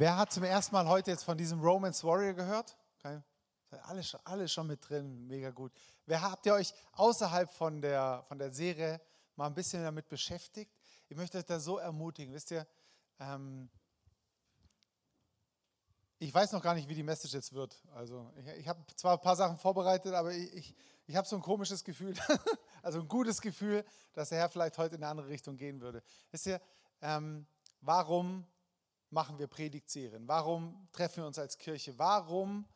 Wer, hat zum ersten Mal heute jetzt von diesem Romance Warrior gehört? Okay. Alle, schon- alle schon mit drin, mega gut. Wer habt ihr euch außerhalb von der, von der Serie mal ein bisschen damit beschäftigt? Ich möchte euch da so ermutigen. Wisst ihr, ähm, ich weiß noch gar nicht, wie die Message jetzt wird. Also ich, ich habe zwar ein paar Sachen vorbereitet, aber ich, ich, ich habe so ein komisches Gefühl, also ein gutes Gefühl, dass der Herr vielleicht heute in eine andere Richtung gehen würde. Wisst ihr, ähm, warum machen wir Predigtserien? Warum treffen wir uns als Kirche? Warum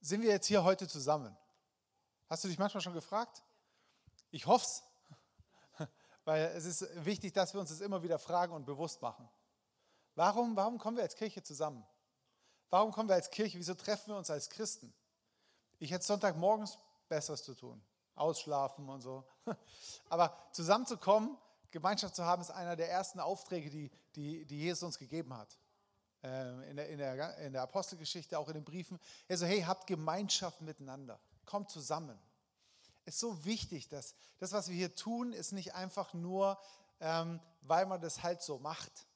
sind wir jetzt hier heute zusammen? Hast du dich manchmal schon gefragt? Ich hoffe es, weil es ist wichtig, dass wir uns das immer wieder fragen und bewusst machen. Warum, warum kommen wir als Kirche zusammen? Warum kommen wir als Kirche? Wieso treffen wir uns als Christen? Ich hätte Sonntagmorgens Besseres zu tun. Ausschlafen und so. Aber zusammenzukommen, Gemeinschaft zu haben, ist einer der ersten Aufträge, die, die, die Jesus uns gegeben hat. Ähm, In der, in, der, in der Apostelgeschichte, auch in den Briefen. Er so, hey, habt Gemeinschaft miteinander. Kommt zusammen. Es ist so wichtig, dass das, was wir hier tun, ist nicht einfach nur, ähm, weil man das halt so macht.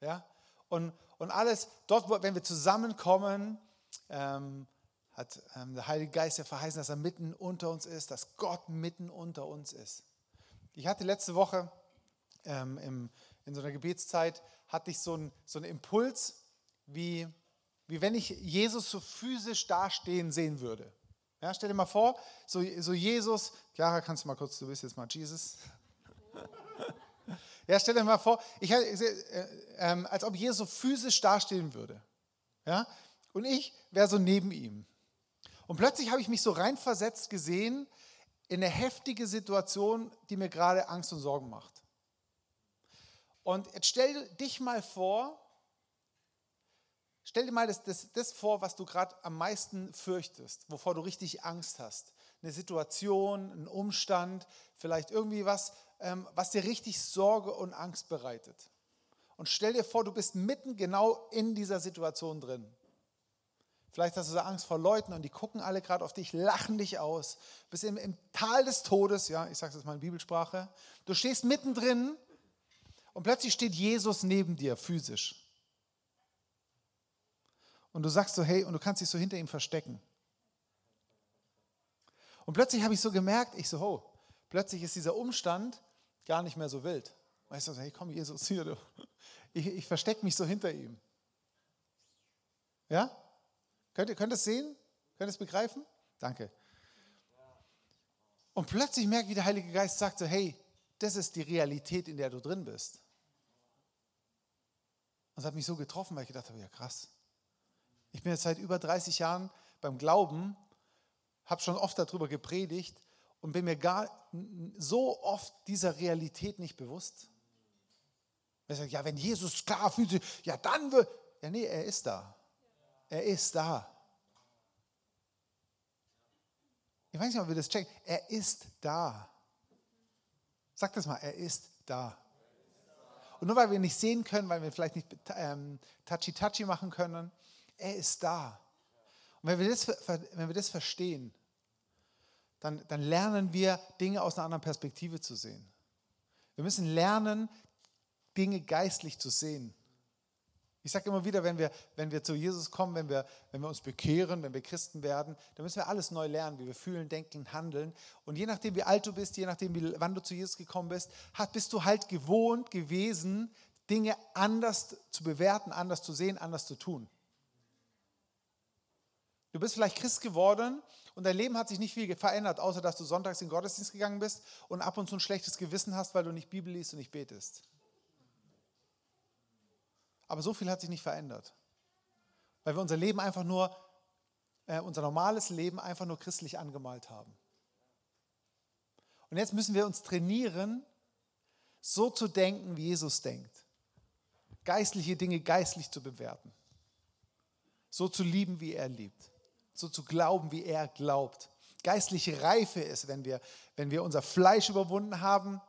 Ja? Und, und alles, dort, wenn wir zusammenkommen, ähm, hat ähm, der Heilige Geist ja verheißen, dass er mitten unter uns ist, dass Gott mitten unter uns ist. Ich hatte letzte Woche ähm, im, in so einer Gebetszeit, hatte ich so einen so einen Impuls, wie, wie wenn ich Jesus so physisch dastehen sehen würde. Ja, stell dir mal vor, so, so Jesus, Clara, kannst du mal kurz, du bist jetzt mal Jesus. Ja, stell dir mal vor, ich, äh, äh, als ob Jesus so physisch dastehen würde. Ja? Und ich wäre so neben ihm. Und plötzlich habe ich mich so reinversetzt gesehen in eine heftige Situation, die mir gerade Angst und Sorgen macht. Und jetzt stell dich mal vor, stell dir mal das, das, das vor, was du gerade am meisten fürchtest, wovor du richtig Angst hast. Eine Situation, ein Umstand, vielleicht irgendwie was, ähm, was dir richtig Sorge und Angst bereitet. Und stell dir vor, du bist mitten genau in dieser Situation drin. Vielleicht hast du so Angst vor Leuten und die gucken alle gerade auf dich, lachen dich aus. Bist im, im Tal des Todes, ja, ich sage das mal in Bibelsprache. Du stehst mittendrin und plötzlich steht Jesus neben dir, physisch. Und du sagst so, hey, und du kannst dich so hinter ihm verstecken. Und plötzlich habe ich so gemerkt, ich so, oh, plötzlich ist dieser Umstand gar nicht mehr so wild. Weißt du, hey, komm, Jesus, hier, du. Ich, ich verstecke mich so hinter ihm. Ja? Könnt ihr, könnt ihr es sehen? Könnt ihr es begreifen? Danke. Und plötzlich merke ich, wie der Heilige Geist sagt so, hey, das ist die Realität, in der du drin bist. Und es hat mich so getroffen, weil ich gedacht habe, ja krass. Ich bin jetzt seit über 30 Jahren beim Glauben, habe schon oft darüber gepredigt und bin mir gar so oft dieser Realität nicht bewusst. Ich sage, ja, wenn Jesus klar fühlt, ja dann wird, ja nee, er ist da. Er ist da. Ich weiß nicht, ob wir das checken. Er ist da. Sag das mal, er ist da. Und nur weil wir nicht sehen können, weil wir vielleicht nicht ähm, touchy-touchy machen können, er ist da. Und wenn wir das, wenn wir das verstehen, dann, dann lernen wir Dinge aus einer anderen Perspektive zu sehen. Wir müssen lernen, Dinge geistlich zu sehen. Ich sage immer wieder, wenn wir, wenn wir zu Jesus kommen, wenn wir, wenn wir uns bekehren, wenn wir Christen werden, dann müssen wir alles neu lernen, wie wir fühlen, denken, handeln. Und je nachdem, wie alt du bist, je nachdem, wie, wann du zu Jesus gekommen bist, hat, bist du halt gewohnt gewesen, Dinge anders zu bewerten, anders zu sehen, anders zu tun. Du bist vielleicht Christ geworden und dein Leben hat sich nicht viel verändert, außer dass du sonntags in den Gottesdienst gegangen bist und ab und zu ein schlechtes Gewissen hast, weil du nicht Bibel liest und nicht betest. Aber so viel hat sich nicht verändert. Weil wir unser Leben einfach nur, äh, unser normales Leben einfach nur christlich angemalt haben. Und jetzt müssen wir uns trainieren, so zu denken, wie Jesus denkt. Geistliche Dinge geistlich zu bewerten. So zu lieben, wie er liebt. So zu glauben, wie er glaubt. Geistliche Reife ist, wenn wir, wenn wir unser Fleisch überwunden haben,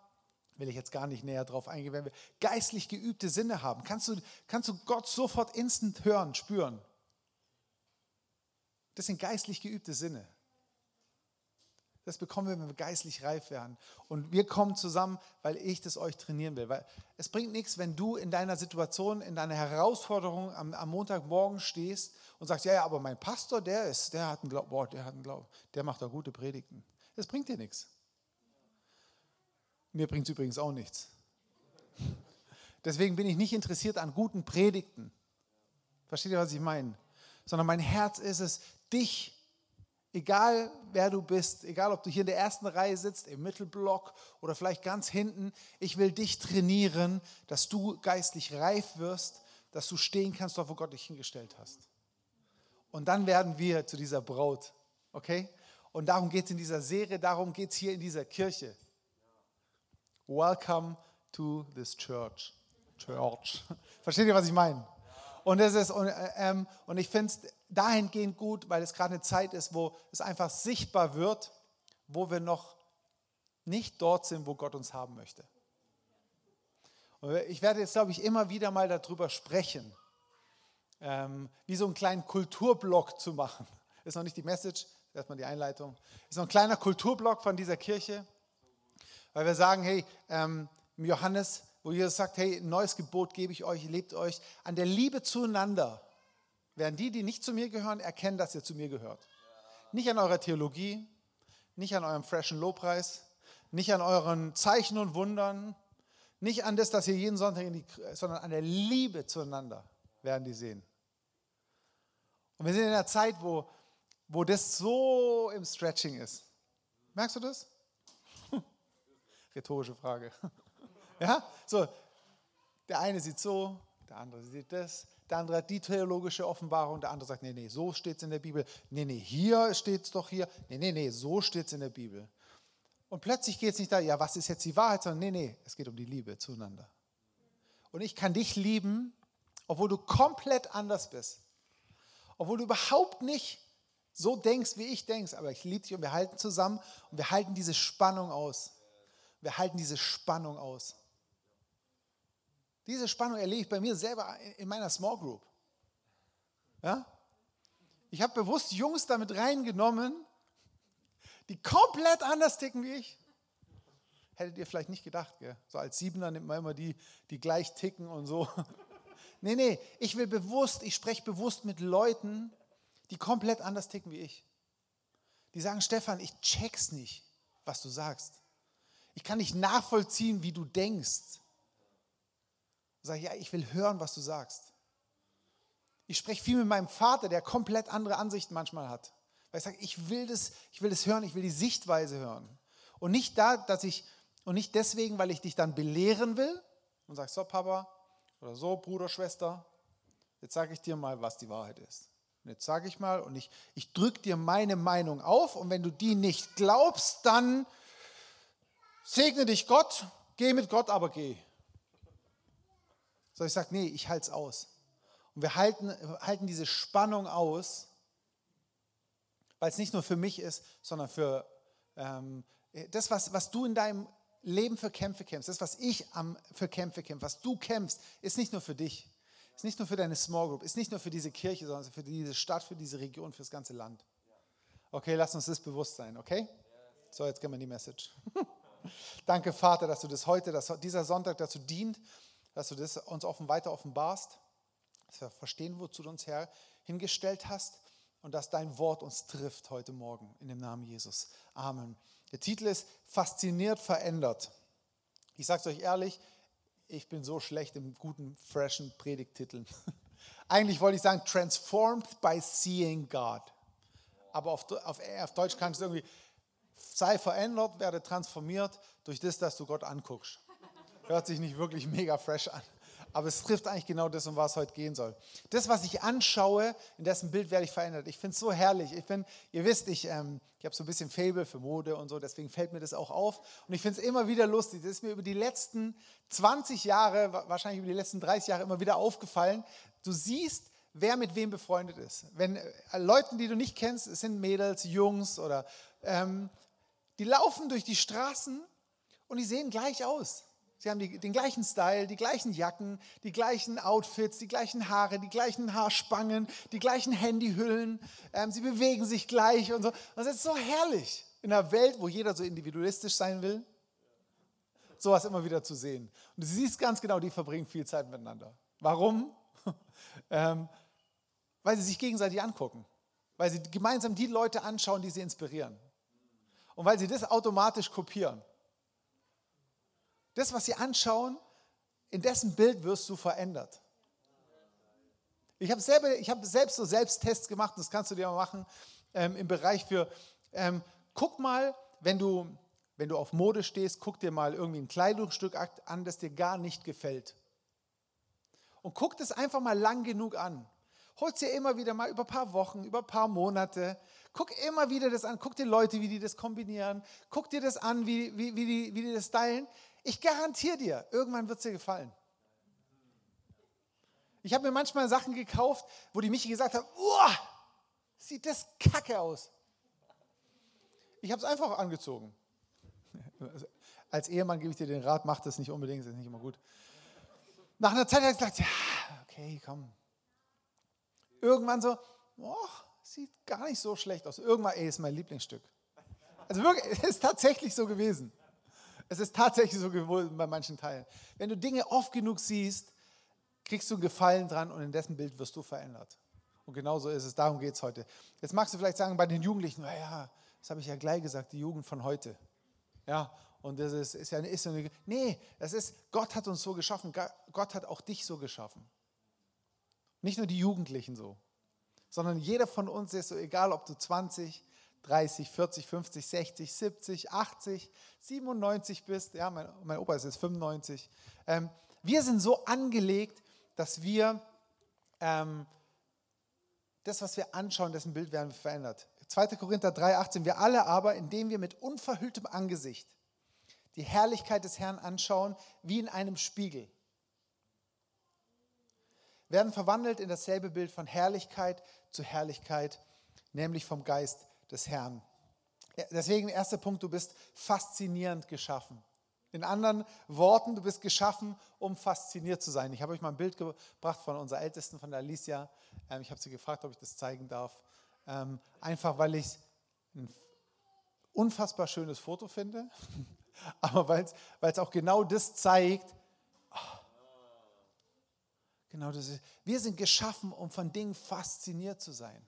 will ich jetzt gar nicht näher drauf eingehen, wenn wir geistlich geübte Sinne haben, kannst du, kannst du Gott sofort instant hören, spüren. Das sind geistlich geübte Sinne. Das bekommen wir, wenn wir geistlich reif werden. Und wir kommen zusammen, weil ich das euch trainieren will. Weil es bringt nichts, wenn du in deiner Situation, in deiner Herausforderung am, am Montagmorgen stehst und sagst, ja, ja, aber mein Pastor, der ist, der hat einen Glauben, der hat einen Glauben, der macht da gute Predigten. Das bringt dir nichts. Mir bringt es übrigens auch nichts. Deswegen bin ich nicht interessiert an guten Predigten. Versteht ihr, was ich meine? Sondern mein Herz ist es, dich Egal wer du bist, egal ob du hier in der ersten Reihe sitzt, im Mittelblock oder vielleicht ganz hinten, ich will dich trainieren, dass du geistlich reif wirst, dass du stehen kannst, dort wo Gott dich hingestellt hast. Und dann werden wir zu dieser Braut, okay? Und darum geht es in dieser Serie, darum geht es hier in dieser Kirche. Welcome to this church. Church. Versteht ihr, was ich meine? Und, das ist, und, äh, ähm, und ich finde es dahingehend gut, weil es gerade eine Zeit ist, wo es einfach sichtbar wird, wo wir noch nicht dort sind, wo Gott uns haben möchte. Und ich werde jetzt, glaube ich, immer wieder mal darüber sprechen, ähm, wie so einen kleinen Kulturblock zu machen. Ist noch nicht die Message, erstmal die Einleitung. Ist noch ein kleiner Kulturblock von dieser Kirche, weil wir sagen, hey, ähm, Johannes wo Jesus sagt, hey, ein neues Gebot gebe ich euch, lebt euch an der Liebe zueinander. Werden die, die nicht zu mir gehören, erkennen, dass ihr zu mir gehört. Nicht an eurer Theologie, nicht an eurem freshen Lobpreis, nicht an euren Zeichen und Wundern, nicht an das, dass ihr jeden Sonntag in die, sondern an der Liebe zueinander werden die sehen. Und wir sind in einer Zeit, wo, wo das so im Stretching ist. Merkst du das? Rhetorische Frage. Ja, so, der eine sieht so, der andere sieht das, der andere hat die theologische Offenbarung, der andere sagt, nee, nee, so steht es in der Bibel. Nee, nee, hier steht es doch hier. Nee, nee, nee, so steht es in der Bibel. Und plötzlich geht es nicht da, ja, was ist jetzt die Wahrheit, sondern nee, nee, es geht um die Liebe zueinander. Und ich kann dich lieben, obwohl du komplett anders bist. Obwohl du überhaupt nicht so denkst, wie ich denkst, aber ich liebe dich und wir halten zusammen und wir halten diese Spannung aus. Wir halten diese Spannung aus. Diese Spannung erlebe ich bei mir selber in meiner Small Group. Ja? Ich habe bewusst Jungs damit reingenommen, die komplett anders ticken wie ich. Hättet ihr vielleicht nicht gedacht, gell? so als Siebener nimmt man immer die, die gleich ticken und so. Nee, nee, ich will bewusst, ich spreche bewusst mit Leuten, die komplett anders ticken wie ich. Die sagen, Stefan, ich check's nicht, was du sagst. Ich kann nicht nachvollziehen, wie du denkst. Sag ich, ja, ich will hören, was du sagst. Ich spreche viel mit meinem Vater, der komplett andere Ansichten manchmal hat. Weil ich sage, ich will das, ich will das hören, ich will die Sichtweise hören. Und nicht da, dass ich, und nicht deswegen, weil ich dich dann belehren will und sage, so Papa oder so Bruder, Schwester, jetzt sage ich dir mal, was die Wahrheit ist. Und jetzt sage ich mal und ich, ich drücke dir meine Meinung auf und wenn du die nicht glaubst, dann segne dich Gott, geh mit Gott, aber geh. Sondern ich sage, nee, ich halte es aus. Und wir halten, halten diese Spannung aus, weil es nicht nur für mich ist, sondern für ähm, das, was, was du in deinem Leben für Kämpfe kämpfst, das, was ich am, für Kämpfe kämpfe, was du kämpfst, ist nicht nur für dich, ist nicht nur für deine Small Group, ist nicht nur für diese Kirche, sondern für diese Stadt, für diese Region, für das ganze Land. Okay, lass uns das bewusst sein, okay? So, jetzt gehen wir in die Message. Danke, Vater, dass du das heute, dass dieser Sonntag dazu dient, dass du das uns offen weiter offenbarst, dass wir verstehen, wozu du uns Herr hingestellt hast und dass dein Wort uns trifft heute Morgen in dem Namen Jesus. Amen. Der Titel ist Fasziniert verändert. Ich sage es euch ehrlich, ich bin so schlecht im guten, freshen Predigtiteln. Eigentlich wollte ich sagen, transformed by seeing God. Aber auf, auf, auf Deutsch kannst du irgendwie, sei verändert, werde transformiert durch das, dass du Gott anguckst. Hört sich nicht wirklich mega fresh an. Aber es trifft eigentlich genau das, um was heute gehen soll. Das, was ich anschaue, in dessen Bild werde ich verändert. Ich finde es so herrlich. Ich bin, ihr wisst, ich, ähm, ich habe so ein bisschen Fable für Mode und so, deswegen fällt mir das auch auf. Und ich finde es immer wieder lustig. Das ist mir über die letzten 20 Jahre, wahrscheinlich über die letzten 30 Jahre immer wieder aufgefallen. Du siehst, wer mit wem befreundet ist. Wenn äh, Leute, die du nicht kennst, es sind Mädels, Jungs oder ähm, die laufen durch die Straßen und die sehen gleich aus. Sie haben die, den gleichen Style, die gleichen Jacken, die gleichen Outfits, die gleichen Haare, die gleichen Haarspangen, die gleichen Handyhüllen. Ähm, sie bewegen sich gleich und so. Das ist so herrlich. in einer Welt, wo jeder so individualistisch sein will, sowas immer wieder zu sehen. Und du siehst ganz genau, die verbringen viel Zeit miteinander. Warum? ähm, weil sie sich gegenseitig angucken. Weil sie gemeinsam die Leute anschauen, die sie inspirieren. Und weil sie das automatisch kopieren. Das, was sie anschauen, in dessen Bild wirst du verändert. Ich habe hab selbst so Selbsttests gemacht, das kannst du dir mal machen, ähm, im Bereich für, ähm, guck mal, wenn du, wenn du auf Mode stehst, guck dir mal irgendwie ein Kleidungsstück an, das dir gar nicht gefällt. Und guck das einfach mal lang genug an. Hol es dir immer wieder mal über ein paar Wochen, über ein paar Monate. Guck immer wieder das an. Guck dir Leute, wie die das kombinieren. Guck dir das an, wie, wie, wie, die, wie die das stylen. Ich garantiere dir, irgendwann wird es dir gefallen. Ich habe mir manchmal Sachen gekauft, wo die Michi gesagt hat, Uah, sieht das kacke aus. Ich habe es einfach angezogen. Als Ehemann gebe ich dir den Rat, mach das nicht unbedingt, das ist nicht immer gut. Nach einer Zeit habe ich gesagt, ja, okay, komm. Irgendwann so, oh, sieht gar nicht so schlecht aus. Irgendwann, ey, ist mein Lieblingsstück. Also wirklich, es ist tatsächlich so gewesen. Es ist tatsächlich so gewesen bei manchen Teilen. Wenn du Dinge oft genug siehst, kriegst du einen Gefallen dran und in dessen Bild wirst du verändert. Und genau so ist es, darum geht es heute. Jetzt magst du vielleicht sagen, bei den Jugendlichen, naja, das habe ich ja gleich gesagt, die Jugend von heute. Ja, und das ist, ist ja ist eine, nee, das ist, Gott hat uns so geschaffen, Gott hat auch dich so geschaffen. Nicht nur die Jugendlichen so, sondern jeder von uns ist so, egal ob du 20, 30, 40, 50, 60, 70, 80, 97 bist, ja, mein, mein Opa ist jetzt 95. Ähm, wir sind so angelegt, dass wir ähm, das, was wir anschauen, dessen Bild werden verändert. 2. Korinther 3,18. Wir alle aber, indem wir mit unverhülltem Angesicht die Herrlichkeit des Herrn anschauen, wie in einem Spiegel, werden verwandelt in dasselbe Bild von Herrlichkeit zu Herrlichkeit, nämlich vom Geist des Herrn. Deswegen erster Punkt, du bist faszinierend geschaffen. In anderen Worten, du bist geschaffen, um fasziniert zu sein. Ich habe euch mal ein Bild gebracht von unserer Ältesten, von der Alicia. Ähm, ich habe sie gefragt, ob ich das zeigen darf. Ähm, einfach weil ich ein unfassbar schönes Foto finde, aber weil es auch genau das zeigt. Genau das ist. Wir sind geschaffen, um von Dingen fasziniert zu sein.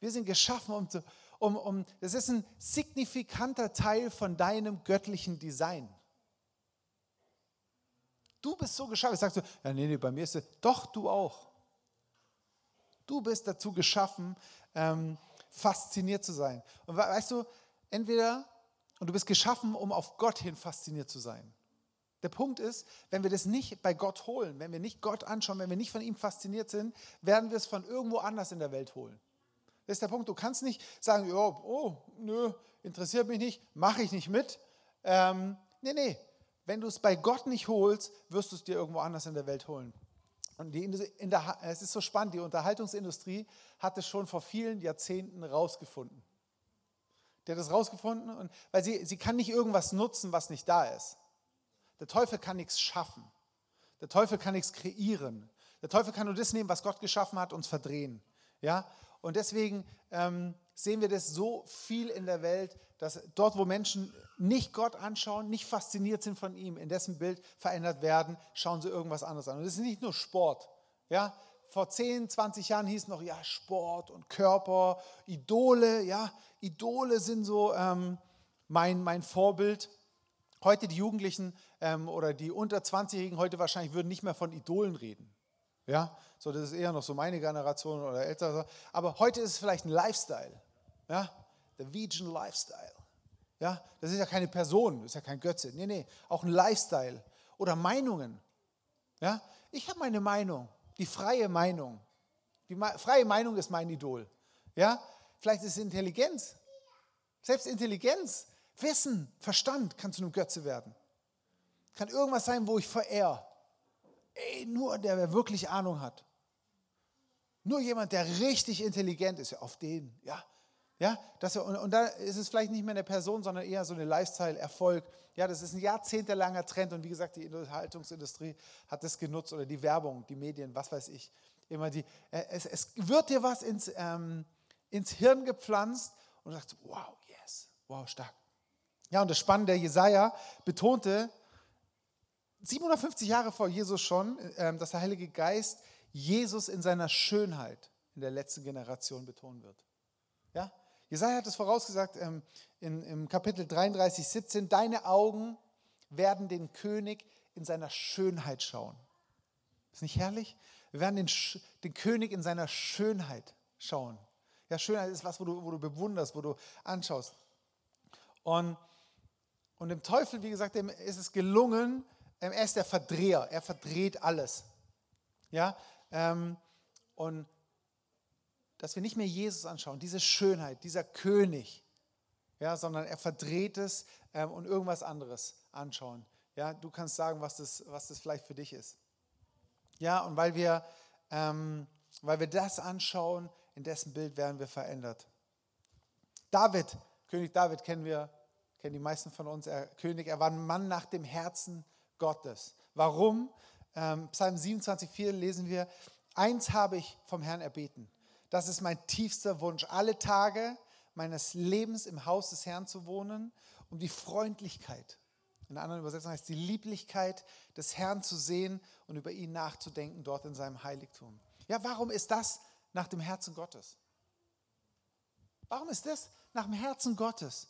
Wir sind geschaffen, um zu, um, um, das ist ein signifikanter Teil von deinem göttlichen Design. Du bist so geschaffen. Sagst du, ja, nee, nee, bei mir ist es, doch, du auch. Du bist dazu geschaffen, ähm, fasziniert zu sein. Und weißt du, entweder, und du bist geschaffen, um auf Gott hin fasziniert zu sein. Der Punkt ist, wenn wir das nicht bei Gott holen, wenn wir nicht Gott anschauen, wenn wir nicht von ihm fasziniert sind, werden wir es von irgendwo anders in der Welt holen. Das ist der Punkt. Du kannst nicht sagen, oh, oh nö, interessiert mich nicht, mache ich nicht mit. Ähm, nee, nee. Wenn du es bei Gott nicht holst, wirst du es dir irgendwo anders in der Welt holen. Und die, in der, es ist so spannend, die Unterhaltungsindustrie hat es schon vor vielen Jahrzehnten rausgefunden. Der hat es rausgefunden, und, weil sie, sie kann nicht irgendwas nutzen, was nicht da ist. Der Teufel kann nichts schaffen. Der Teufel kann nichts kreieren. Der Teufel kann nur das nehmen, was Gott geschaffen hat, und es verdrehen. Ja? Und deswegen ähm, sehen wir das so viel in der Welt, dass dort, wo Menschen nicht Gott anschauen, nicht fasziniert sind von ihm, in dessen Bild verändert werden, schauen sie irgendwas anderes an. Und das ist nicht nur Sport. Ja? Vor 10, 20 Jahren hieß es noch, ja, Sport und Körper, Idole, ja, Idole sind so ähm, mein, mein Vorbild. Heute die Jugendlichen ähm, oder die unter 20-Jährigen heute wahrscheinlich würden nicht mehr von Idolen reden. Ja, so das ist eher noch so meine Generation oder älter. Aber heute ist es vielleicht ein Lifestyle. Ja, der Vegan Lifestyle. Ja, das ist ja keine Person, das ist ja kein Götze. Nee, nee, auch ein Lifestyle. Oder Meinungen. Ja, ich habe meine Meinung, die freie Meinung. Die freie Meinung ist mein Idol. Ja, vielleicht ist es Intelligenz. Selbst Intelligenz, Wissen, Verstand kann zu einem Götze werden. Kann irgendwas sein, wo ich verehre. Ey, nur der, der wirklich Ahnung hat. Nur jemand, der richtig intelligent ist, auf den, ja. Ja, das, und, und da ist es vielleicht nicht mehr eine Person, sondern eher so eine Lifestyle-Erfolg. Ja, das ist ein jahrzehntelanger Trend und wie gesagt, die Unterhaltungsindustrie hat das genutzt oder die Werbung, die Medien, was weiß ich. Immer die, äh, es, es wird dir was ins, ähm, ins Hirn gepflanzt und du sagst, wow, yes, wow, stark. Ja, und das Spannende, Jesaja betonte 750 Jahre vor Jesus schon, ähm, dass der Heilige Geist Jesus in seiner Schönheit in der letzten Generation betonen wird. Ja? Jesaja hat es vorausgesagt ähm, in, im Kapitel 33, 17: Deine Augen werden den König in seiner Schönheit schauen. Ist nicht herrlich? Wir werden den, den König in seiner Schönheit schauen. Ja, Schönheit ist was, wo du, wo du bewunderst, wo du anschaust. Und, und dem Teufel, wie gesagt, dem ist es gelungen, er ist der Verdreher, er verdreht alles. Ja, ähm, und dass wir nicht mehr Jesus anschauen, diese Schönheit, dieser König, ja, sondern er verdreht es ähm, und irgendwas anderes anschauen. Ja, du kannst sagen, was das, was das vielleicht für dich ist. Ja, und weil wir, ähm, weil wir das anschauen, in dessen Bild werden wir verändert. David, König David kennen wir, kennen die meisten von uns, er, König, er war ein Mann nach dem Herzen Gottes. Warum? Ähm, Psalm 27,4 lesen wir, eins habe ich vom Herrn erbeten. Das ist mein tiefster Wunsch, alle Tage meines Lebens im Haus des Herrn zu wohnen, um die Freundlichkeit, in einer anderen Übersetzung heißt die Lieblichkeit des Herrn zu sehen und über ihn nachzudenken dort in seinem Heiligtum. Ja, warum ist das nach dem Herzen Gottes? Warum ist das nach dem Herzen Gottes?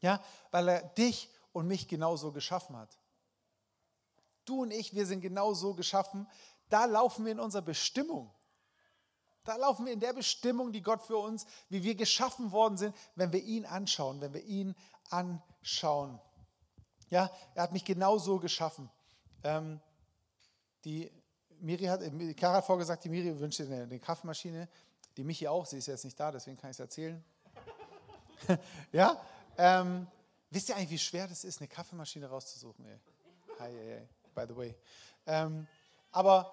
Ja, weil er dich und mich genauso geschaffen hat. Du und ich, wir sind genau so geschaffen. Da laufen wir in unserer Bestimmung. Da laufen wir in der Bestimmung, die Gott für uns, wie wir geschaffen worden sind, wenn wir ihn anschauen, wenn wir ihn anschauen. Ja, er hat mich genau so geschaffen. Ähm, die Miri hat, äh, Kara hat vorgesagt, die Miri wünscht eine, eine Kaffeemaschine. Die Michi auch, sie ist jetzt nicht da, deswegen kann ich es erzählen. ja, ähm, wisst ihr eigentlich, wie schwer das ist, eine Kaffeemaschine rauszusuchen? Ey? Hi, hey, hey by the way. Ähm, aber,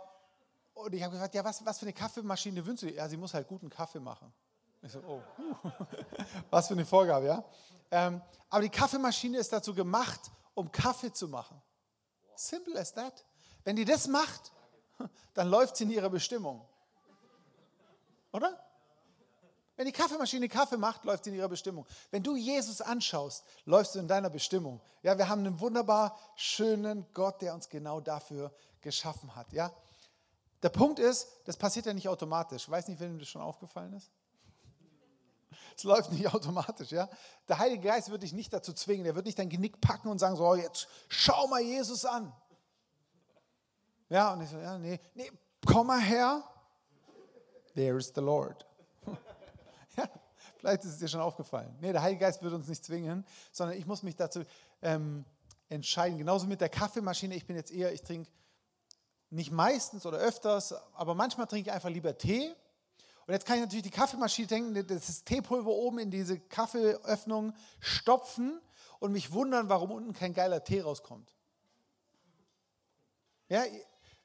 und ich habe gefragt, ja, was, was für eine Kaffeemaschine wünschst du dir? Ja, sie muss halt guten Kaffee machen. Ich so, oh, was für eine Vorgabe, ja. Ähm, aber die Kaffeemaschine ist dazu gemacht, um Kaffee zu machen. Simple as that. Wenn die das macht, dann läuft sie in ihrer Bestimmung. Oder? Wenn die Kaffeemaschine Kaffee macht, läuft sie in ihrer Bestimmung. Wenn du Jesus anschaust, läufst du in deiner Bestimmung. Ja, wir haben einen wunderbar schönen Gott, der uns genau dafür geschaffen hat. Ja, der Punkt ist, das passiert ja nicht automatisch. Ich weiß nicht, wem das schon aufgefallen ist. Es läuft nicht automatisch, ja. Der Heilige Geist wird dich nicht dazu zwingen. Der wird nicht dein Genick packen und sagen, so, jetzt schau mal Jesus an. Ja, und ich so, ja, nee, nee, komm mal her. There is the Lord. Vielleicht ist es dir schon aufgefallen. Nee, der Heilige Geist wird uns nicht zwingen, sondern ich muss mich dazu ähm, entscheiden. Genauso mit der Kaffeemaschine. Ich bin jetzt eher, ich trinke nicht meistens oder öfters, aber manchmal trinke ich einfach lieber Tee. Und jetzt kann ich natürlich die Kaffeemaschine denken, das Teepulver oben in diese Kaffeeöffnung stopfen und mich wundern, warum unten kein geiler Tee rauskommt. Ja,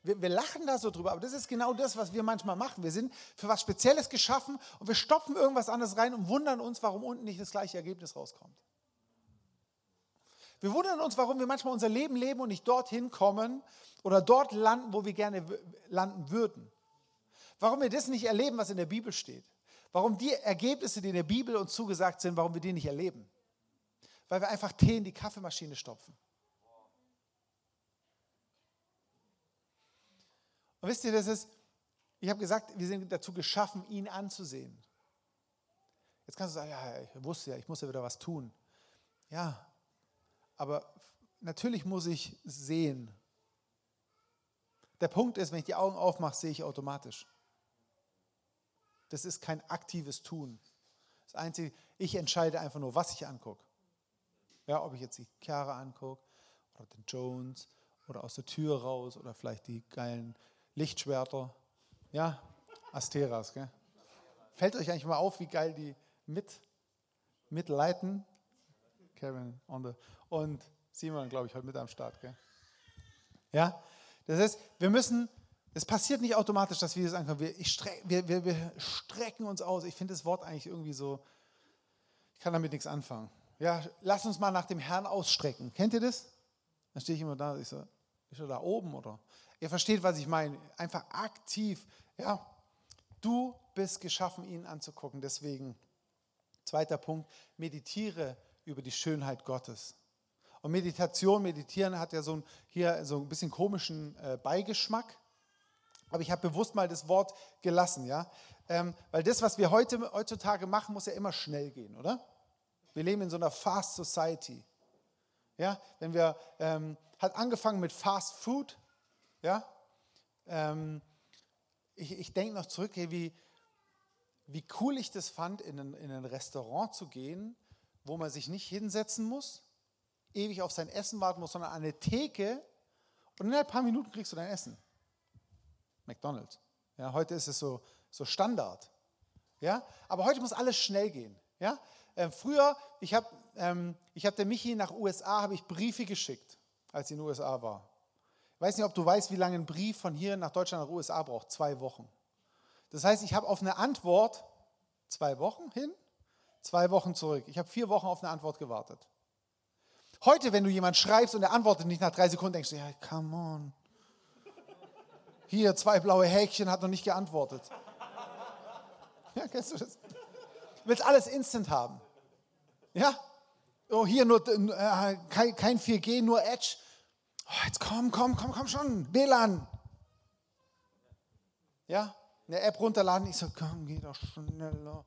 wir, wir, lachen da so drüber, aber das ist genau das, was wir manchmal machen. Wir sind für was Spezielles geschaffen und wir stopfen irgendwas anderes rein und wundern uns, warum unten nicht das gleiche Ergebnis rauskommt. Wir wundern uns, warum wir manchmal unser Leben leben und nicht dorthin kommen oder dort landen, wo wir gerne landen würden. Warum wir das nicht erleben, was in der Bibel steht. Warum die Ergebnisse, die in der Bibel uns zugesagt sind, warum wir die nicht erleben. Weil wir einfach Tee in die Kaffeemaschine stopfen. Und wisst ihr, das ist, ich habe gesagt, wir sind dazu geschaffen, ihn anzusehen. Jetzt kannst du sagen, ja, ich wusste ja, ich muss ja wieder was tun. Ja, aber natürlich muss ich sehen. Der Punkt ist, wenn ich die Augen aufmache, sehe ich automatisch. Das ist kein aktives Tun. Das Einzige, ich entscheide einfach nur, was ich angucke. Ja, ob ich jetzt die Chiara angucke oder den Jones oder aus der Tür raus oder vielleicht die geilen Lichtschwerter, ja, Asteras. Gell? Fällt euch eigentlich mal auf, wie geil die mit, mitleiten? Kevin the, und Simon, glaube ich, heute mit am Start. Gell? Ja, das heißt, wir müssen, es passiert nicht automatisch, dass wir das ankommen. Wir, streck, wir, wir, wir strecken uns aus. Ich finde das Wort eigentlich irgendwie so, ich kann damit nichts anfangen. Ja, lass uns mal nach dem Herrn ausstrecken. Kennt ihr das? Dann stehe ich immer da, ich so, ist er da oben oder? Ihr versteht, was ich meine. Einfach aktiv. Ja, du bist geschaffen, ihn anzugucken. Deswegen Zweiter Punkt, meditiere über die Schönheit Gottes. Und Meditation, Meditieren hat ja so ein, hier so ein bisschen komischen äh, Beigeschmack. Aber ich habe bewusst mal das Wort gelassen, ja. Ähm, weil das, was wir heute, heutzutage machen, muss ja immer schnell gehen, oder? Wir leben in so einer Fast Society. Ja, wenn wir, ähm, hat angefangen mit Fast Food, ja. Ähm, ich ich denke noch zurück, wie, wie cool ich das fand, in ein, in ein Restaurant zu gehen, wo man sich nicht hinsetzen muss, ewig auf sein Essen warten muss, sondern an eine Theke und in ein paar Minuten kriegst du dein Essen. McDonald's. Ja, heute ist es so, so Standard. Ja, aber heute muss alles schnell gehen. Ja, äh, früher, ich habe ähm, hab der Michi nach USA, habe ich Briefe geschickt, als ich in den USA war. Ich weiß nicht, ob du weißt, wie lange ein Brief von hier nach Deutschland nach USA braucht. Zwei Wochen. Das heißt, ich habe auf eine Antwort zwei Wochen hin, zwei Wochen zurück. Ich habe vier Wochen auf eine Antwort gewartet. Heute, wenn du jemand schreibst und er antwortet nicht nach drei Sekunden, denkst du, ja, come on. Hier, zwei blaue Häkchen, hat noch nicht geantwortet. Ja, kennst du das? Du willst alles instant haben. Ja? Oh, hier nur äh, kein, kein 4G, nur Edge. Oh, jetzt komm, komm, komm, komm schon. WLAN. Ja? Eine App runterladen. Ich so, komm, geh doch schneller.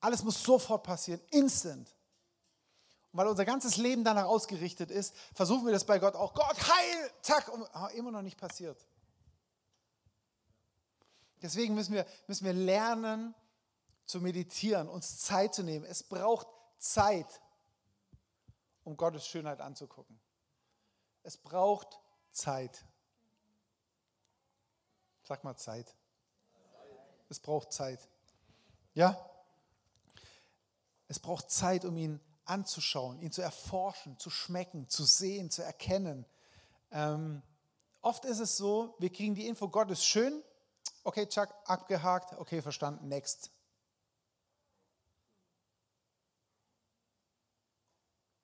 Alles muss sofort passieren, instant. Und weil unser ganzes Leben danach ausgerichtet ist, versuchen wir das bei Gott auch. Gott, heil, zack, und, oh, immer noch nicht passiert. Deswegen müssen wir, müssen wir lernen zu meditieren, uns Zeit zu nehmen. Es braucht Zeit, um Gottes Schönheit anzugucken. Es braucht Zeit. Sag mal Zeit. Es braucht Zeit. Ja? Es braucht Zeit, um ihn anzuschauen, ihn zu erforschen, zu schmecken, zu sehen, zu erkennen. Ähm, oft ist es so, wir kriegen die Info, Gott ist schön. Okay, Chuck, abgehakt. Okay, verstanden. Next.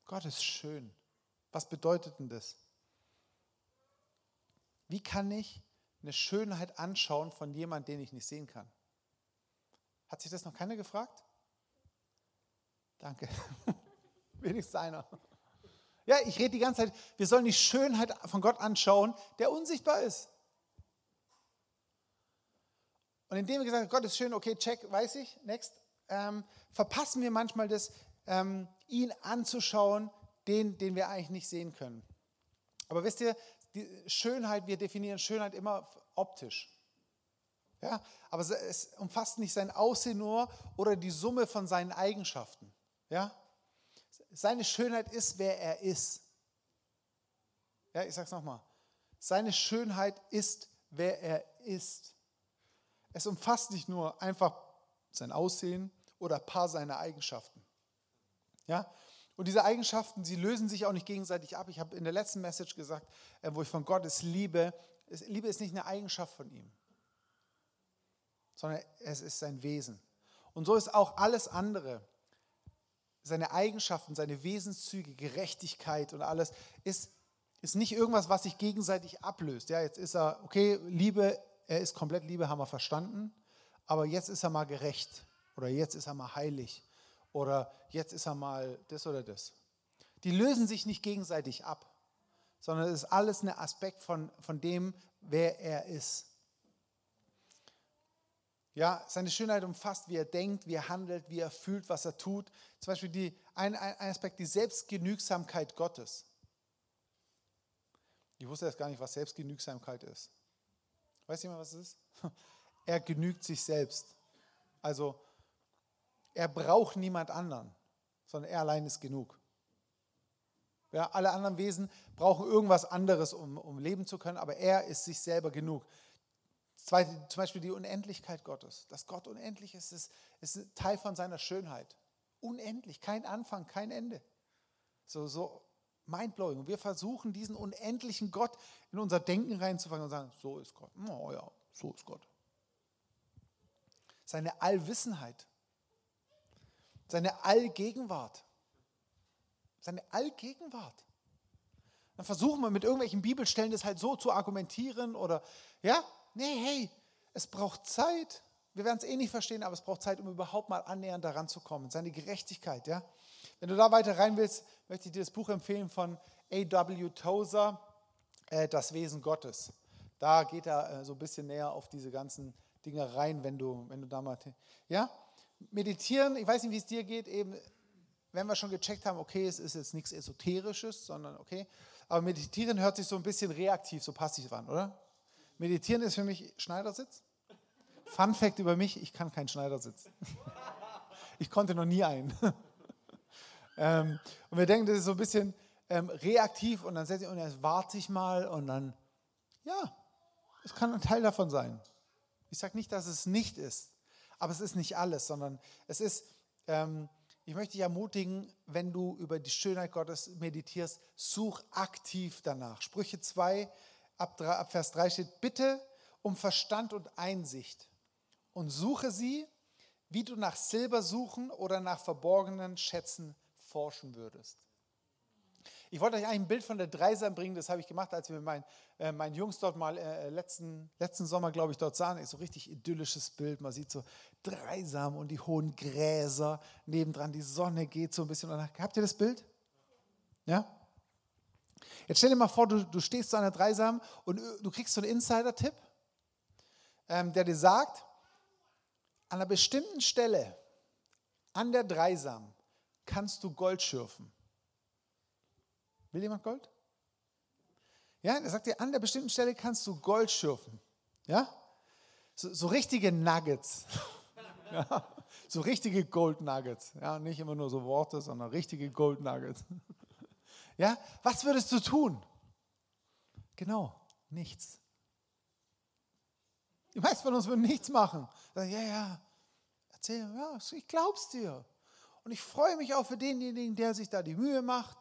Gott ist schön. Was bedeutet denn das? Wie kann ich eine Schönheit anschauen von jemandem, den ich nicht sehen kann? Hat sich das noch keiner gefragt? Danke. Wenigstens einer. Ja, ich rede die ganze Zeit, wir sollen die Schönheit von Gott anschauen, der unsichtbar ist. Und indem wir gesagt haben, Gott ist schön, okay, check, weiß ich, next, ähm, verpassen wir manchmal das, ähm, ihn anzuschauen, den, den wir eigentlich nicht sehen können. Aber wisst ihr, die Schönheit, wir definieren Schönheit immer optisch. Ja, aber es umfasst nicht sein Aussehen nur oder die Summe von seinen Eigenschaften. Ja, seine Schönheit ist, wer er ist. Ja, ich es nochmal. Seine Schönheit ist, wer er ist. Es umfasst nicht nur einfach sein Aussehen oder ein paar seiner Eigenschaften. Ja? Und diese Eigenschaften, sie lösen sich auch nicht gegenseitig ab. Ich habe in der letzten Message gesagt, äh, wo ich von Gottes Liebe, Liebe ist nicht eine Eigenschaft von ihm, sondern es ist sein Wesen. Und so ist auch alles andere, seine Eigenschaften, seine Wesenszüge, Gerechtigkeit und alles, ist, ist nicht irgendwas, was sich gegenseitig ablöst. Ja, jetzt ist er, okay, Liebe, er ist komplett Liebe, haben wir verstanden, aber jetzt ist er mal gerecht oder jetzt ist er mal heilig oder jetzt ist er mal das oder das. Die lösen sich nicht gegenseitig ab, sondern es ist alles ein Aspekt von, von dem, wer er ist. Ja, seine Schönheit umfasst, wie er denkt, wie er handelt, wie er fühlt, was er tut. Zum Beispiel die, ein, ein Aspekt, die Selbstgenügsamkeit Gottes. Ich wusste erst gar nicht, was Selbstgenügsamkeit ist. Weiß jemand, was es ist? Er genügt sich selbst. Also er braucht niemand anderen, sondern er allein ist genug. Ja, alle anderen Wesen brauchen irgendwas anderes, um, um leben zu können, aber er ist sich selber genug. Zweite, zum Beispiel die Unendlichkeit Gottes. Dass Gott unendlich ist, ist, ist Teil von seiner Schönheit. Unendlich, kein Anfang, kein Ende. So, so mindblowing. Und wir versuchen, diesen unendlichen Gott in unser Denken reinzufangen und sagen, so ist Gott. Oh ja, so ist Gott. Seine Allwissenheit seine Allgegenwart. Seine Allgegenwart. Dann versuchen wir mit irgendwelchen Bibelstellen das halt so zu argumentieren oder, ja, nee, hey, es braucht Zeit, wir werden es eh nicht verstehen, aber es braucht Zeit, um überhaupt mal annähernd daran zu kommen. Seine Gerechtigkeit, ja. Wenn du da weiter rein willst, möchte ich dir das Buch empfehlen von A.W. Tozer, äh, Das Wesen Gottes. Da geht er äh, so ein bisschen näher auf diese ganzen Dinge rein, wenn du, wenn du da mal, ja. Meditieren, ich weiß nicht, wie es dir geht, eben, wenn wir schon gecheckt haben, okay, es ist jetzt nichts Esoterisches, sondern okay, aber meditieren hört sich so ein bisschen reaktiv, so passiv an, oder? Meditieren ist für mich Schneidersitz. Fun Fact über mich, ich kann keinen Schneidersitz. Ich konnte noch nie einen. Ähm, und wir denken, das ist so ein bisschen ähm, reaktiv und dann setze ich und jetzt warte ich mal und dann, ja, es kann ein Teil davon sein. Ich sage nicht, dass es nicht ist, aber es ist nicht alles, sondern es ist, ähm, ich möchte dich ermutigen, wenn du über die Schönheit Gottes meditierst, such aktiv danach. Sprüche 2, ab, ab Vers 3 steht, bitte um Verstand und Einsicht und suche sie, wie du nach Silber suchen oder nach verborgenen Schätzen forschen würdest. Ich wollte euch eigentlich ein Bild von der Dreisam bringen, das habe ich gemacht, als wir mit meinen, äh, meinen Jungs dort mal äh, letzten, letzten Sommer, glaube ich, dort sahen. Ist so richtig idyllisches Bild. Man sieht so Dreisam und die hohen Gräser nebendran, die Sonne geht so ein bisschen. Habt ihr das Bild? Ja? Jetzt stell dir mal vor, du, du stehst zu einer Dreisam und du kriegst so einen Insider-Tipp, ähm, der dir sagt, an einer bestimmten Stelle an der Dreisam kannst du Gold schürfen. Will jemand Gold? Ja, er sagt dir, an der bestimmten Stelle kannst du Gold schürfen. Ja? So, so richtige Nuggets. ja? So richtige Gold Nuggets. Ja, nicht immer nur so Worte, sondern richtige Gold Nuggets. ja, was würdest du tun? Genau, nichts. Die meisten von uns würden nichts machen. Ja, ja, erzähl, ja, ich glaub's dir. Und ich freue mich auch für denjenigen, der sich da die Mühe macht,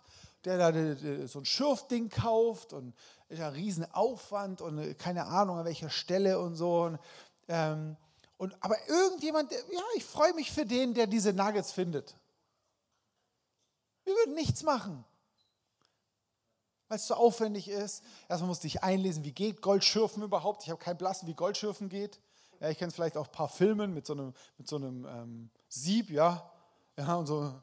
der da so ein Schürfding kauft und ist ein Riesenaufwand und äh, keine Ahnung an welcher Stelle und so. Und, ähm, und, aber irgendjemand, ja, ich freue mich für den, der diese Nuggets findet. Wir würden nichts machen, weil es so aufwendig ist. Erstmal musste ich einlesen, wie geht Goldschürfen überhaupt. Ich habe keinen Blassen, wie Goldschürfen geht. Ja, ich kenne vielleicht auch ein paar Filmen mit so einem, mit so einem ähm, Sieb, ja. Ja, und so.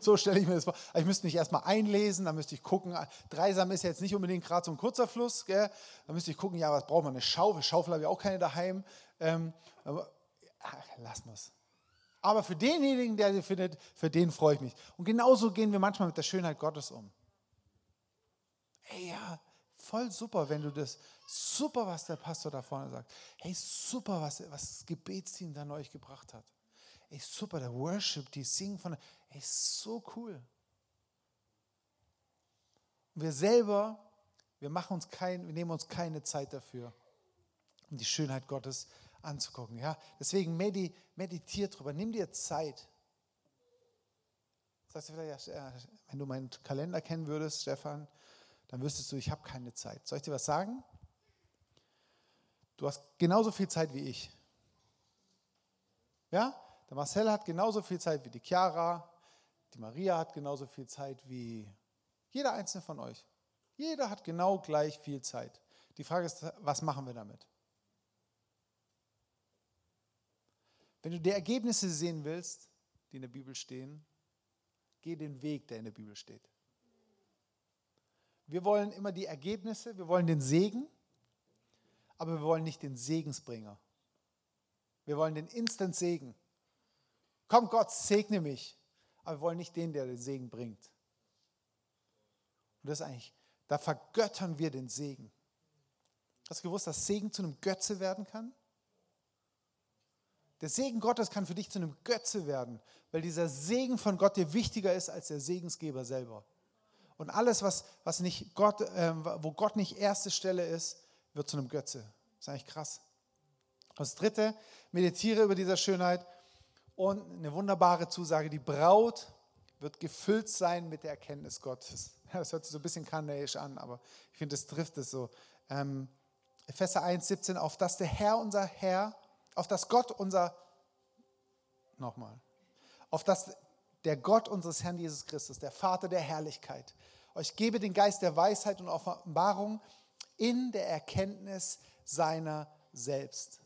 So stelle ich mir das vor. Ich müsste mich erstmal einlesen, dann müsste ich gucken. Dreisam ist jetzt nicht unbedingt gerade so ein kurzer Fluss. Gell? Da müsste ich gucken, ja, was braucht man? Eine Schaufel? Schaufel habe ich auch keine daheim. Ähm, aber, ach, lass mal's. Aber für denjenigen, der sie findet, für den freue ich mich. Und genauso gehen wir manchmal mit der Schönheit Gottes um. Ey, ja, voll super, wenn du das, super, was der Pastor da vorne sagt. Hey, super, was, was das Gebetsteam da euch gebracht hat ey, super, der Worship, die singen von, ey, so cool. Wir selber, wir, machen uns kein, wir nehmen uns keine Zeit dafür, um die Schönheit Gottes anzugucken. Ja? Deswegen medi, meditier drüber, nimm dir Zeit. Sagst du vielleicht, ja, wenn du meinen Kalender kennen würdest, Stefan, dann wüsstest du, ich habe keine Zeit. Soll ich dir was sagen? Du hast genauso viel Zeit wie ich. Ja? Der Marcel hat genauso viel Zeit wie die Chiara, die Maria hat genauso viel Zeit wie jeder einzelne von euch. Jeder hat genau gleich viel Zeit. Die Frage ist, was machen wir damit? Wenn du die Ergebnisse sehen willst, die in der Bibel stehen, geh den Weg, der in der Bibel steht. Wir wollen immer die Ergebnisse, wir wollen den Segen, aber wir wollen nicht den Segensbringer. Wir wollen den Instant-Segen. Komm Gott, segne mich. Aber wir wollen nicht den, der den Segen bringt. Und das ist eigentlich, da vergöttern wir den Segen. Hast du gewusst, dass Segen zu einem Götze werden kann? Der Segen Gottes kann für dich zu einem Götze werden, weil dieser Segen von Gott dir wichtiger ist als der Segensgeber selber. Und alles, was, was nicht Gott, äh, wo Gott nicht erste Stelle ist, wird zu einem Götze. Das ist eigentlich krass. Das dritte, meditiere über diese Schönheit und eine wunderbare Zusage, die Braut wird gefüllt sein mit der Erkenntnis Gottes. Das hört sich so ein bisschen kanäisch an, aber ich finde, das trifft es so. Ähm, Epheser 1, 17, auf dass der Herr, unser Herr, auf dass Gott unser, nochmal, auf dass der Gott unseres Herrn Jesus Christus, der Vater der Herrlichkeit, euch gebe den Geist der Weisheit und Offenbarung in der Erkenntnis seiner selbst.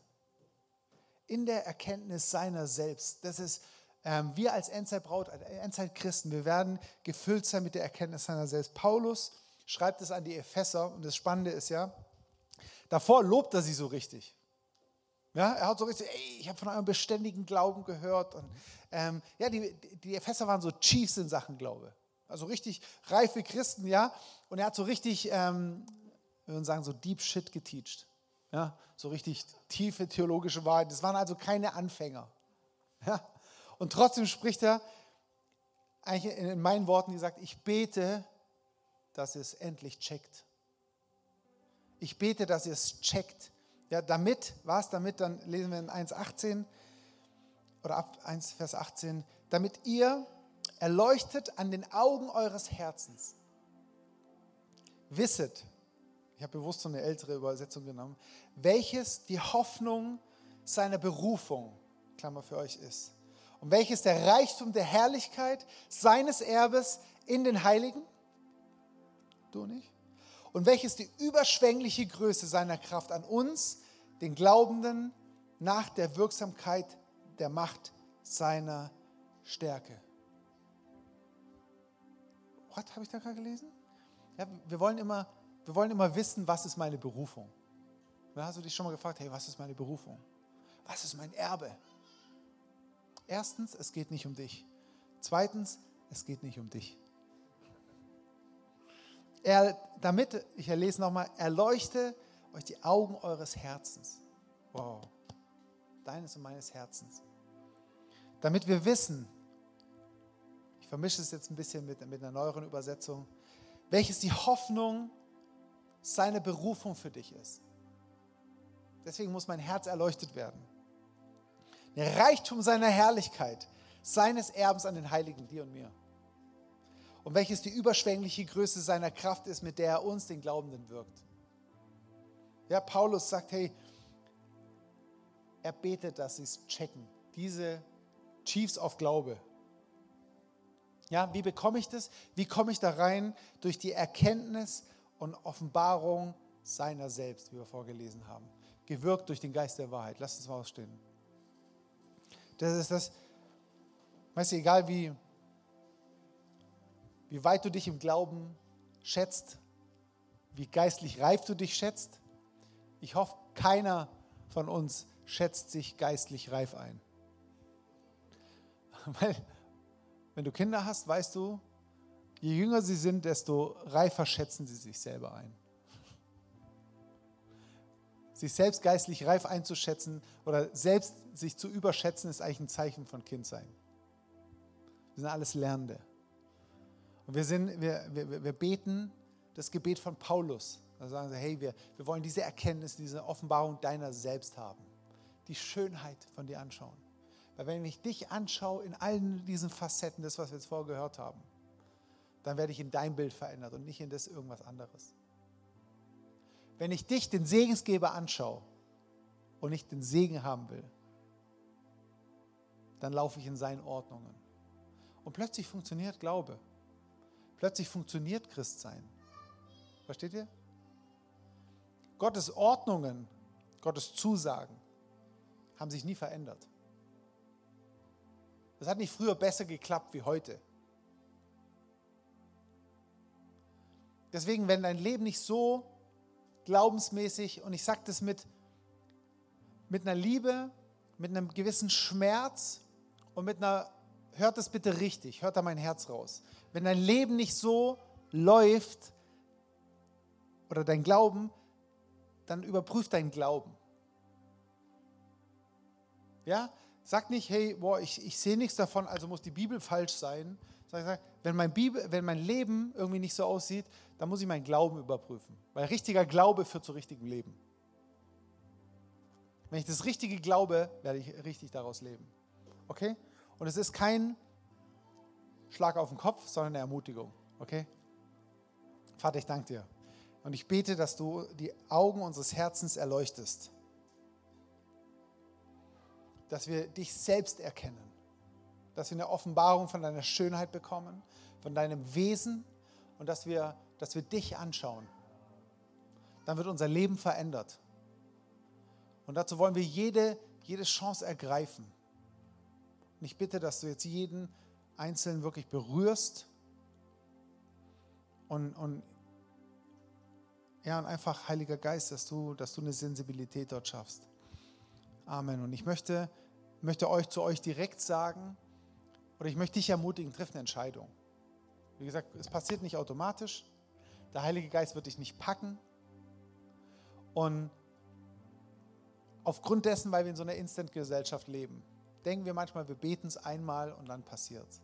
In der Erkenntnis seiner selbst. Das ist, ähm, wir als Endzeitbraut, als Endzeit-Christen, wir werden gefüllt sein mit der Erkenntnis seiner selbst. Paulus schreibt es an die Epheser und das Spannende ist ja, davor lobt er sie so richtig. Ja, er hat so richtig, ey, ich habe von eurem beständigen Glauben gehört. Und, ähm, ja, die, die Epheser waren so Chiefs in Sachen Glaube. Also richtig reife Christen, ja. Und er hat so richtig, ähm, wir würden sagen, so Deep Shit geteacht. Ja, so richtig tiefe theologische Wahrheit. Das waren also keine Anfänger. Ja? Und trotzdem spricht er, eigentlich in meinen Worten gesagt, ich bete, dass ihr es endlich checkt. Ich bete, dass ihr es checkt. Ja, damit, was damit, dann lesen wir in 1,18 oder ab 1, Vers 18, damit ihr erleuchtet an den Augen eures Herzens wisset, ich habe bewusst so eine ältere Übersetzung genommen, welches die Hoffnung seiner Berufung, Klammer für euch ist, und welches der Reichtum der Herrlichkeit seines Erbes in den Heiligen, du nicht, und welches die überschwängliche Größe seiner Kraft an uns, den Glaubenden, nach der Wirksamkeit der Macht seiner Stärke. Was habe ich da gerade gelesen? Ja, wir wollen immer wir wollen immer wissen, was ist meine Berufung. Ja, hast du dich schon mal gefragt, hey, was ist meine Berufung? Was ist mein Erbe? Erstens, es geht nicht um dich. Zweitens, es geht nicht um dich. Er, damit, ich lese nochmal, erleuchte euch die Augen eures Herzens. Wow. Deines und meines Herzens. Damit wir wissen, ich vermische es jetzt ein bisschen mit, mit einer neueren Übersetzung, welches die Hoffnung seine Berufung für dich ist. Deswegen muss mein Herz erleuchtet werden. Der Reichtum seiner Herrlichkeit, seines Erbens an den Heiligen, dir und mir. Und welches die überschwängliche Größe seiner Kraft ist, mit der er uns, den Glaubenden, wirkt. Ja, Paulus sagt, hey, er betet, dass sie es checken. Diese Chiefs of Glaube. Ja, wie bekomme ich das? Wie komme ich da rein? Durch die Erkenntnis und Offenbarung seiner selbst, wie wir vorgelesen haben. Gewirkt durch den Geist der Wahrheit. Lass uns mal ausstehen. Das ist das, weißt du, egal wie, wie weit du dich im Glauben schätzt, wie geistlich reif du dich schätzt, ich hoffe, keiner von uns schätzt sich geistlich reif ein. Weil, wenn du Kinder hast, weißt du, Je jünger sie sind, desto reifer schätzen sie sich selber ein. Sich selbst geistlich reif einzuschätzen oder selbst sich zu überschätzen, ist eigentlich ein Zeichen von Kindsein. Wir sind alles Lernende. Und wir, sind, wir, wir, wir beten das Gebet von Paulus. Da sagen sie, hey, wir, wir wollen diese Erkenntnis, diese Offenbarung deiner selbst haben. Die Schönheit von dir anschauen. Weil wenn ich dich anschaue in allen diesen Facetten, das, was wir jetzt vorher gehört haben, dann werde ich in dein Bild verändert und nicht in das irgendwas anderes. Wenn ich dich, den Segensgeber, anschaue und nicht den Segen haben will, dann laufe ich in seinen Ordnungen. Und plötzlich funktioniert Glaube. Plötzlich funktioniert Christsein. Versteht ihr? Gottes Ordnungen, Gottes Zusagen haben sich nie verändert. Es hat nicht früher besser geklappt wie heute. Deswegen, wenn dein Leben nicht so glaubensmäßig, und ich sage das mit, mit einer Liebe, mit einem gewissen Schmerz und mit einer, hört das bitte richtig, hört da mein Herz raus. Wenn dein Leben nicht so läuft oder dein Glauben, dann überprüf deinen Glauben. Ja, sag nicht, hey, boah, ich, ich sehe nichts davon, also muss die Bibel falsch sein. Sag, sag, wenn, mein Bibel, wenn mein Leben irgendwie nicht so aussieht, dann muss ich meinen Glauben überprüfen. Weil richtiger Glaube führt zu richtigem Leben. Wenn ich das Richtige glaube, werde ich richtig daraus leben. Okay? Und es ist kein Schlag auf den Kopf, sondern eine Ermutigung. Okay? Vater, ich danke dir. Und ich bete, dass du die Augen unseres Herzens erleuchtest. Dass wir dich selbst erkennen. Dass wir eine Offenbarung von deiner Schönheit bekommen, von deinem Wesen und dass wir dass wir dich anschauen, dann wird unser Leben verändert. Und dazu wollen wir jede, jede Chance ergreifen. Und ich bitte, dass du jetzt jeden Einzelnen wirklich berührst und, und ja, und einfach, Heiliger Geist, dass du, dass du eine Sensibilität dort schaffst. Amen. Und ich möchte, möchte euch zu euch direkt sagen, oder ich möchte dich ermutigen, triff eine Entscheidung. Wie gesagt, es passiert nicht automatisch. Der Heilige Geist wird dich nicht packen. Und aufgrund dessen, weil wir in so einer Instant-Gesellschaft leben, denken wir manchmal, wir beten es einmal und dann passiert es.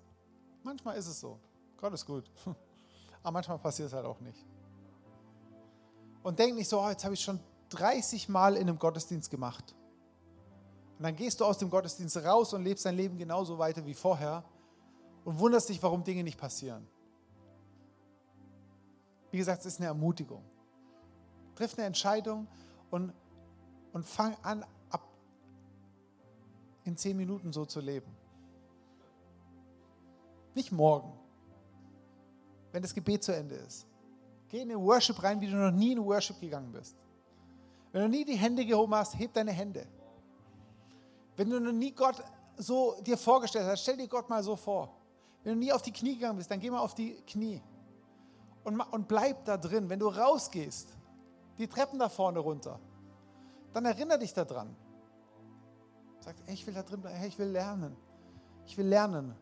Manchmal ist es so. Gott ist gut. Aber manchmal passiert es halt auch nicht und denk nicht so, oh, jetzt habe ich schon 30 Mal in einem Gottesdienst gemacht. Und dann gehst du aus dem Gottesdienst raus und lebst dein Leben genauso weiter wie vorher und wunderst dich, warum Dinge nicht passieren. Wie gesagt, es ist eine Ermutigung. Triff eine Entscheidung und, und fang an, ab in zehn Minuten so zu leben. Nicht morgen, wenn das Gebet zu Ende ist. Geh in den Worship rein, wie du noch nie in Worship gegangen bist. Wenn du nie die Hände gehoben hast, heb deine Hände. Wenn du noch nie Gott so dir vorgestellt hast, stell dir Gott mal so vor. Wenn du nie auf die Knie gegangen bist, dann geh mal auf die Knie und, und bleib da drin. Wenn du rausgehst, die Treppen da vorne runter, dann erinnere dich daran. Sag, hey, ich will da drin bleiben, hey, ich will lernen. Ich will lernen.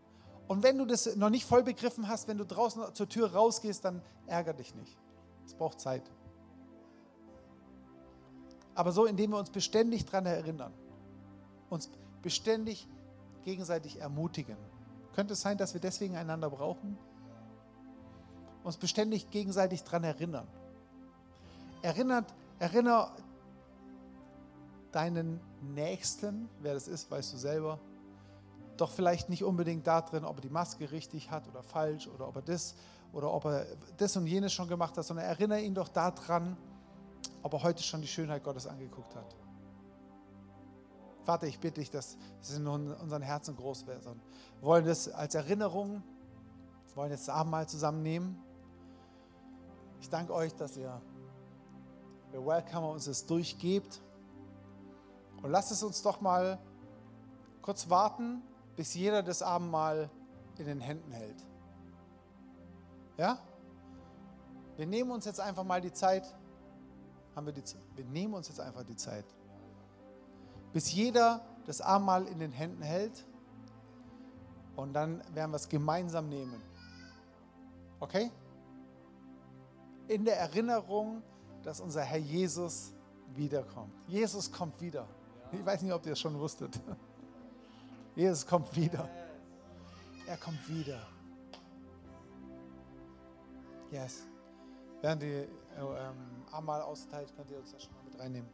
Und wenn du das noch nicht voll begriffen hast, wenn du draußen zur Tür rausgehst, dann ärger dich nicht. Es braucht Zeit. Aber so, indem wir uns beständig daran erinnern, uns beständig gegenseitig ermutigen. Könnte es sein, dass wir deswegen einander brauchen? Uns beständig gegenseitig daran erinnern. Erinnert, erinnere deinen Nächsten, wer das ist, weißt du selber, doch vielleicht nicht unbedingt darin, ob er die Maske richtig hat oder falsch oder ob er das oder ob er das und jenes schon gemacht hat, sondern erinnere ihn doch daran, ob er heute schon die Schönheit Gottes angeguckt hat. Vater, ich bitte dich, dass es in unseren Herzen groß wird. Wir wollen das als Erinnerung, wollen jetzt das Abendmahl zusammennehmen. Ich danke euch, dass ihr der Welcomer uns das durchgebt. Und lasst es uns doch mal kurz warten, bis jeder das Abendmahl in den Händen hält. Ja? Wir nehmen uns jetzt einfach mal die Zeit. Haben wir, die, wir nehmen uns jetzt einfach die Zeit. Bis jeder das Abendmahl in den Händen hält. Und dann werden wir es gemeinsam nehmen. Okay? in der Erinnerung, dass unser Herr Jesus wiederkommt. Jesus kommt wieder. Ich weiß nicht, ob ihr es schon wusstet. Jesus kommt wieder. Er kommt wieder. Yes. Während die ähm, Amal austeilt, könnt ihr uns das schon mal mit reinnehmen.